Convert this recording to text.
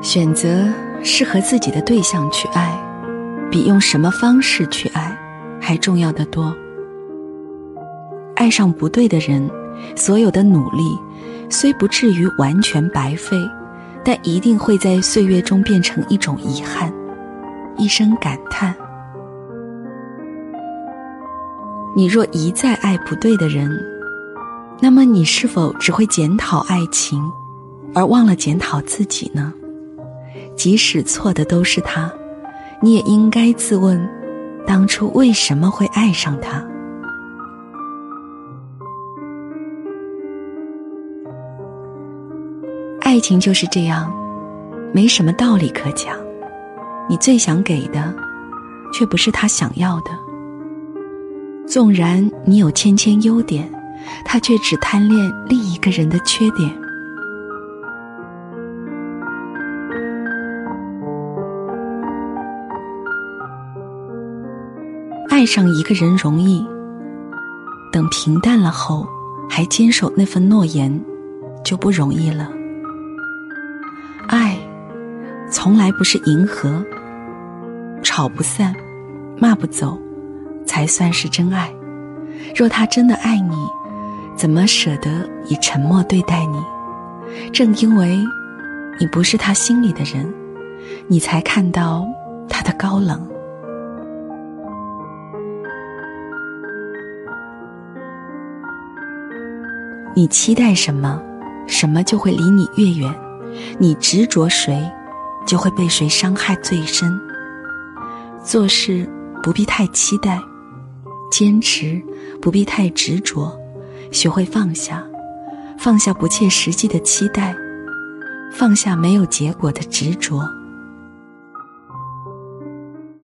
选择适合自己的对象去爱，比用什么方式去爱还重要的多。爱上不对的人，所有的努力虽不至于完全白费，但一定会在岁月中变成一种遗憾，一声感叹。你若一再爱不对的人，那么你是否只会检讨爱情，而忘了检讨自己呢？即使错的都是他，你也应该自问：当初为什么会爱上他？爱情就是这样，没什么道理可讲。你最想给的，却不是他想要的。纵然你有千千优点，他却只贪恋另一个人的缺点。爱上一个人容易，等平淡了后，还坚守那份诺言，就不容易了。爱，从来不是迎合，吵不散，骂不走，才算是真爱。若他真的爱你，怎么舍得以沉默对待你？正因为，你不是他心里的人，你才看到他的高冷。你期待什么，什么就会离你越远；你执着谁，就会被谁伤害最深。做事不必太期待，坚持不必太执着，学会放下，放下不切实际的期待，放下没有结果的执着。